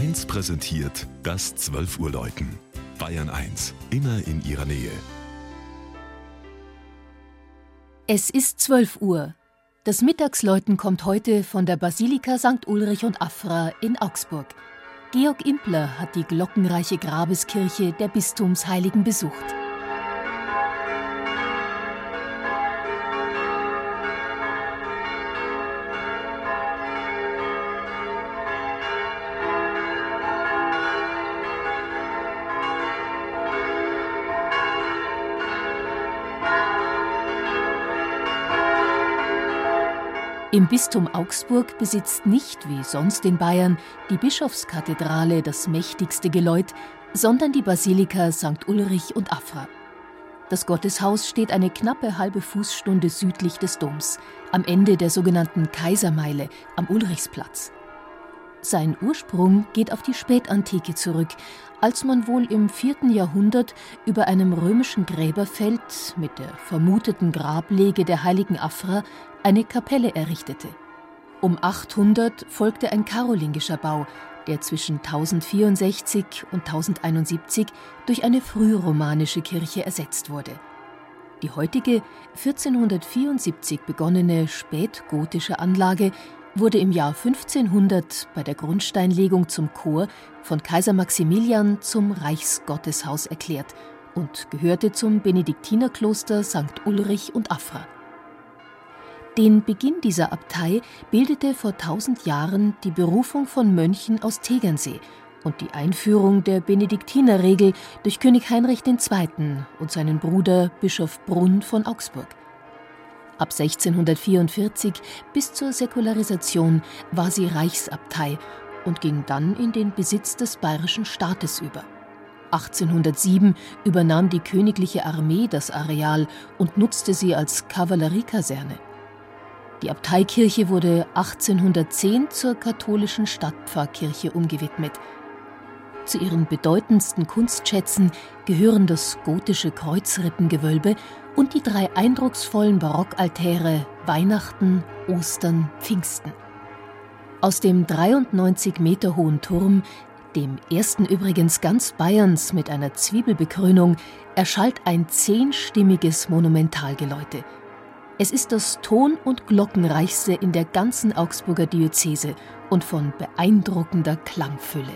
1 präsentiert das 12 Uhr Läuten. Bayern 1, immer in ihrer Nähe. Es ist 12 Uhr. Das Mittagsläuten kommt heute von der Basilika St. Ulrich und Afra in Augsburg. Georg Impler hat die glockenreiche Grabeskirche der Bistumsheiligen besucht. Im Bistum Augsburg besitzt nicht, wie sonst in Bayern, die Bischofskathedrale das mächtigste Geläut, sondern die Basilika St. Ulrich und Afra. Das Gotteshaus steht eine knappe halbe Fußstunde südlich des Doms, am Ende der sogenannten Kaisermeile am Ulrichsplatz. Sein Ursprung geht auf die Spätantike zurück, als man wohl im 4. Jahrhundert über einem römischen Gräberfeld mit der vermuteten Grablege der heiligen Afra eine Kapelle errichtete. Um 800 folgte ein karolingischer Bau, der zwischen 1064 und 1071 durch eine frühromanische Kirche ersetzt wurde. Die heutige 1474 begonnene spätgotische Anlage wurde im Jahr 1500 bei der Grundsteinlegung zum Chor von Kaiser Maximilian zum Reichsgotteshaus erklärt und gehörte zum Benediktinerkloster St. Ulrich und Afra. Den Beginn dieser Abtei bildete vor tausend Jahren die Berufung von Mönchen aus Tegernsee und die Einführung der Benediktinerregel durch König Heinrich II. und seinen Bruder Bischof Brunn von Augsburg. Ab 1644 bis zur Säkularisation war sie Reichsabtei und ging dann in den Besitz des bayerischen Staates über. 1807 übernahm die königliche Armee das Areal und nutzte sie als Kavalleriekaserne. Die Abteikirche wurde 1810 zur katholischen Stadtpfarrkirche umgewidmet. Zu ihren bedeutendsten Kunstschätzen gehören das gotische Kreuzrippengewölbe und die drei eindrucksvollen Barockaltäre Weihnachten, Ostern, Pfingsten. Aus dem 93 Meter hohen Turm, dem ersten übrigens ganz Bayerns mit einer Zwiebelbekrönung, erschallt ein zehnstimmiges Monumentalgeläute – es ist das Ton- und Glockenreichste in der ganzen Augsburger Diözese und von beeindruckender Klangfülle.